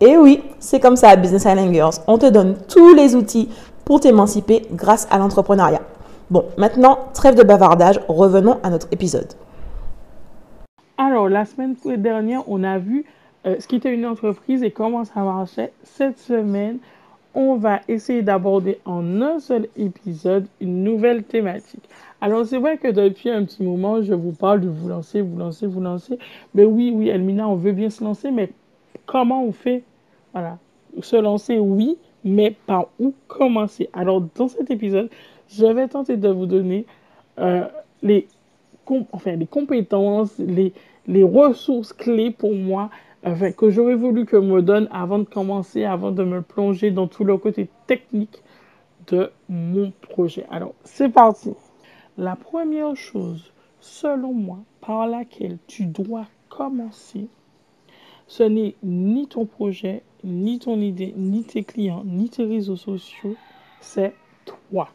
Et oui, c'est comme ça à Business Island Girls. On te donne tous les outils pour t'émanciper grâce à l'entrepreneuriat. Bon, maintenant, trêve de bavardage, revenons à notre épisode. Alors, la semaine dernière, on a vu euh, ce qui était une entreprise et comment ça marchait. Cette semaine, on va essayer d'aborder en un seul épisode une nouvelle thématique. Alors, c'est vrai que depuis un petit moment, je vous parle de vous lancer, vous lancer, vous lancer. Mais oui, oui, Elmina, on veut bien se lancer, mais comment on fait Voilà. Se lancer, oui, mais par où commencer Alors, dans cet épisode, je vais tenter de vous donner euh, les, compétences, les, les ressources clés pour moi que j'aurais voulu que me donne avant de commencer, avant de me plonger dans tout le côté technique de mon projet. Alors, c'est parti. La première chose, selon moi, par laquelle tu dois commencer, ce n'est ni ton projet, ni ton idée, ni tes clients, ni tes réseaux sociaux, c'est toi.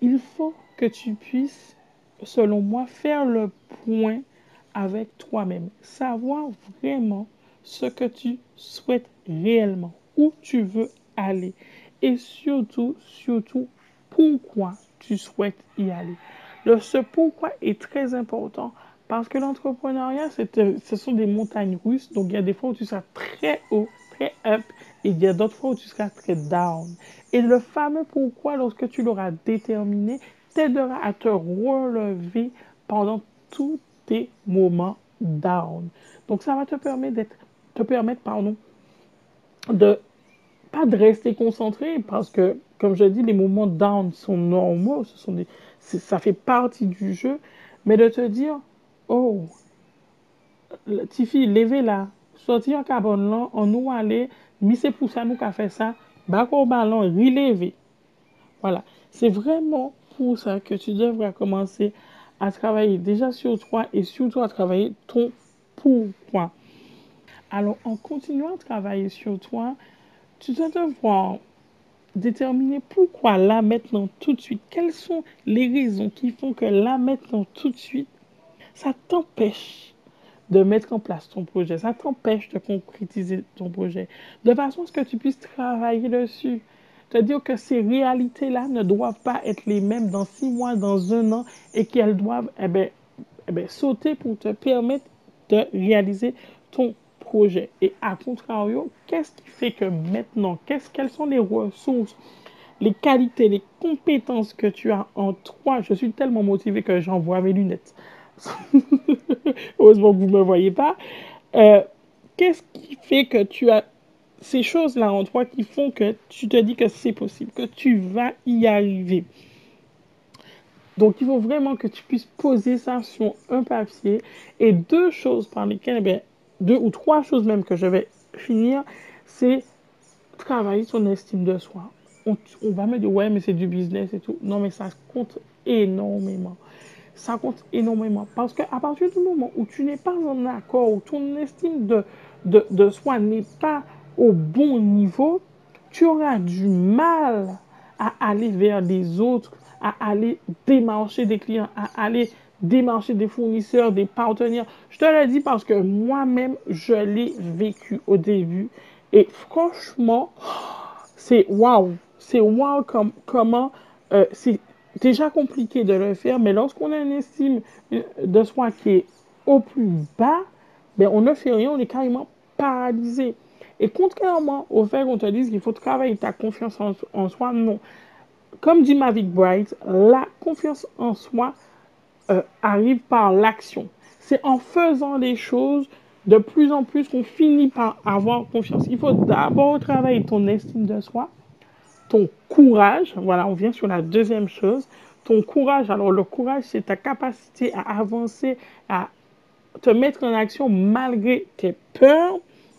Il faut que tu puisses, selon moi, faire le point avec toi-même. Savoir vraiment ce que tu souhaites réellement, où tu veux aller et surtout, surtout, pourquoi tu souhaites y aller. Le ce pourquoi est très important parce que l'entrepreneuriat, ce sont des montagnes russes. Donc, il y a des fois où tu seras très haut, très up, et il y a d'autres fois où tu seras très down. Et le fameux pourquoi, lorsque tu l'auras déterminé, t'aidera à te relever pendant tout tes moments down. Donc, ça va te permettre d'être, te permettre, pardon, de pas de rester concentré parce que, comme je dis, les moments down sont normaux, ça fait partie du jeu, mais de te dire, oh, Tifi, levez là, sorti en carbone là, on nous aller, mais c'est pour ça nous qu'a fait ça, bac au ballon, relever. Voilà, c'est vraiment pour ça que tu devrais commencer à travailler déjà sur toi et surtout à travailler ton pourquoi. Alors, en continuant à travailler sur toi, tu dois devoir déterminer pourquoi là maintenant tout de suite. Quelles sont les raisons qui font que là maintenant tout de suite, ça t'empêche de mettre en place ton projet, ça t'empêche de concrétiser ton projet, de façon à ce que tu puisses travailler dessus. C'est-à-dire que ces réalités-là ne doivent pas être les mêmes dans six mois, dans un an, et qu'elles doivent eh ben, eh ben, sauter pour te permettre de réaliser ton projet. Et à contrario, qu'est-ce qui fait que maintenant, qu'est-ce, quelles sont les ressources, les qualités, les compétences que tu as en toi? Je suis tellement motivé que j'envoie mes lunettes. Heureusement que vous ne me voyez pas. Euh, qu'est-ce qui fait que tu as ces choses-là en toi qui font que tu te dis que c'est possible, que tu vas y arriver? Donc, il faut vraiment que tu puisses poser ça sur un papier. Et deux choses par lesquelles, eh deux ou trois choses même que je vais finir, c'est travailler son estime de soi. On, va me dire, ouais, mais c'est du business et tout. Non, mais ça compte énormément. Ça compte énormément. Parce qu'à partir du moment où tu n'es pas en accord, où ton estime de, de, soi n'est pas au bon niveau, tu auras du mal à aller vers les autres, à aller démarcher des clients, à aller démarcher des fournisseurs, des partenaires. Je te le dis parce que moi-même, je l'ai vécu au début. Et franchement, c'est waouh. C'est waouh comme, comment euh, c'est déjà compliqué de le faire, mais lorsqu'on a une estime de soi qui est au plus bas, ben on ne fait rien, on est carrément paralysé. Et contrairement au fait qu'on te dise qu'il faut travailler ta confiance en, soi, non. Comme dit Mavic Bright, la confiance en soi euh, arrive par l'action. C'est en faisant les choses de plus en plus qu'on finit par avoir confiance. Il faut d'abord travailler ton estime de soi, ton courage. Voilà, on vient sur la deuxième chose. Ton courage. Alors, le courage, c'est ta capacité à avancer, à te mettre en action malgré tes peurs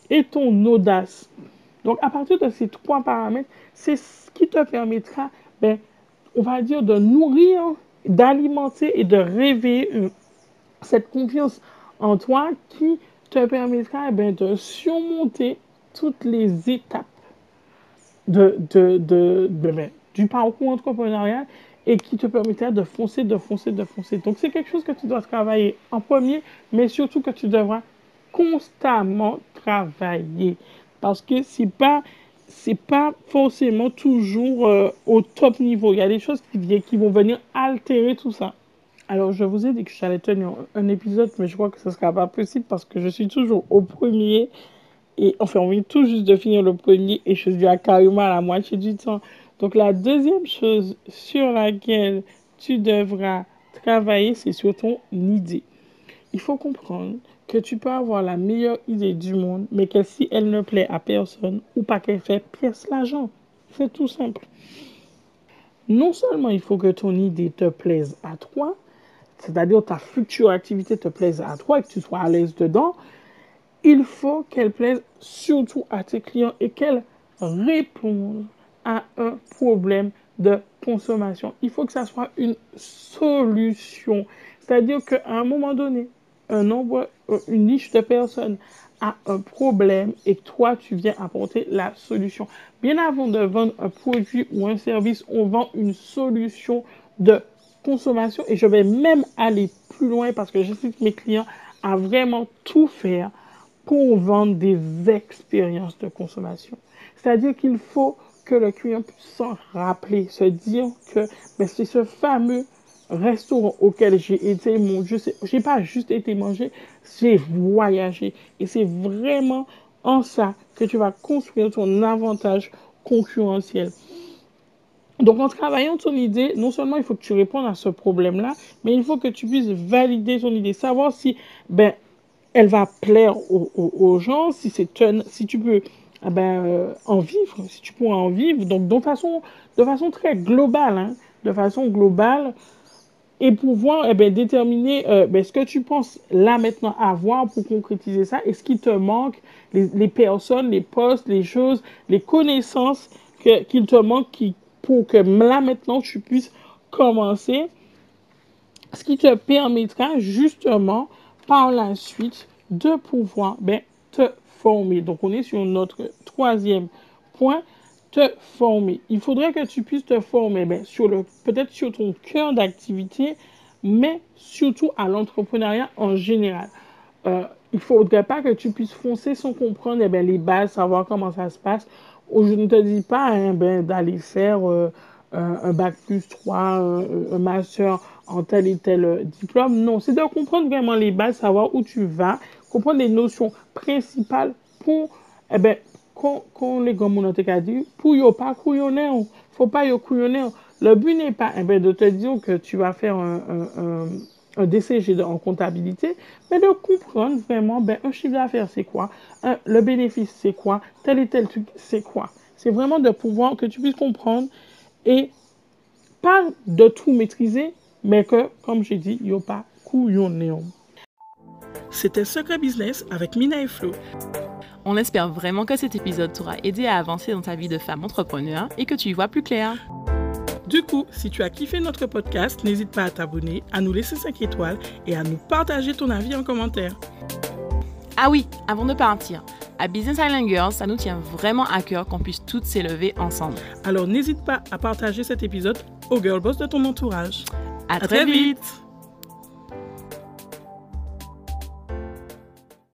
et ton audace. Donc, à partir de ces trois paramètres, c'est ce qui te permettra, ben, on va dire, de nourrir, d'alimenter et de réveiller cette confiance en toi qui te permettra ben, de surmonter toutes les étapes de, de, ben, du parcours entrepreneurial et qui te permettra de foncer, de foncer, de foncer. Donc, c'est quelque chose que tu dois travailler en premier, mais surtout que tu devras constamment travailler. Parce que c'est pas c'est pas forcément toujours euh, au top niveau. Il y a des choses qui, qui vont venir altérer tout ça. Alors, je vous ai dit que j'allais tenir un épisode, mais je crois que ce ne sera pas possible parce que je suis toujours au premier. Et enfin, on vient tout juste de finir le premier et je suis à carrément à la moitié du temps. Donc, la deuxième chose sur laquelle tu devras travailler, c'est sur ton idée. Il faut comprendre que tu peux avoir la meilleure idée du monde, mais que si elle ne plaît à personne ou pas qu'elle fait pièce l'argent. C'est tout simple. Non seulement il faut que ton idée te plaise à toi, c'est-à-dire ta future activité te plaise à toi et que tu sois à l'aise dedans, il faut qu'elle plaise surtout à tes clients et qu'elle réponde à un problème de consommation. Il faut que ça soit une solution. C'est-à-dire qu'à un moment donné, un nombre, euh, une niche de personnes a un problème et toi, tu viens apporter la solution. Bien avant de vendre un produit ou un service, on vend une solution de consommation et je vais même aller plus loin parce que j'invite mes clients à vraiment tout faire pour vendre des expériences de consommation. C'est-à-dire qu'il faut que le client puisse s'en rappeler, se dire que ben, c'est ce fameux restaurant auquel j'ai été, mon Dieu, j'ai pas juste été manger, j'ai voyagé. Et c'est vraiment en ça que tu vas construire ton avantage concurrentiel. Donc, en travaillant ton idée, non seulement il faut que tu répondes à ce problème-là, mais il faut que tu puisses valider ton idée, savoir si, ben, elle va plaire aux, gens, si c'est si tu peux ah ben, euh, en vivre, si tu pourras en vivre, donc de façon, de façon très globale, hein, de façon globale, et pouvoir eh ben, déterminer euh, ben, ce que tu penses là maintenant avoir pour concrétiser ça et ce qui te manque, les, personnes, les postes, les choses, les connaissances qu'il te manque qui, pour que là maintenant tu puisses commencer, ce qui te permettra justement par la suite de pouvoir ben, te former. Donc on est sur notre troisième point, te former. Il faudrait que tu puisses te former ben, sur peut-être sur ton cœur d'activité, mais surtout à l'entrepreneuriat en général. Euh, il ne faudrait pas que tu puisses foncer sans comprendre eh ben, les bases, savoir comment ça se passe. Ou je ne te dis pas hein, ben, d'aller faire euh, un bac plus 3, un, master en tel et tel euh, diplôme. Non, c'est de comprendre vraiment les bases, savoir où tu vas, comprendre les notions principales pour eh ben, quand les grands ont dit, pour ne pas couillonner, il ne faut pas y couillonner. Le but n'est pas eh ben, de te dire que tu vas faire un, un, un, DCG en comptabilité, mais de comprendre vraiment ben, un chiffre d'affaires, c'est quoi, le bénéfice, c'est quoi, tel et tel truc, c'est quoi? C'est vraiment de pouvoir que tu puisses comprendre et pas de tout maîtriser, mais que, comme j'ai dit, il n'y a pas couillonné. C'était Secret Business avec Mina et Flo. On espère vraiment que cet épisode t'aura aidé à avancer dans ta vie de femme entrepreneur et que tu y vois plus clair. Du coup, si tu as kiffé notre podcast, n'hésite pas à t'abonner, à nous laisser 5 étoiles et à nous partager ton avis en commentaire. Ah oui, avant de partir, à Business Island Girls, ça nous tient vraiment à cœur qu'on puisse toutes s'élever ensemble. Alors n'hésite pas à partager cet épisode aux girl boss de ton entourage. À, très, vite.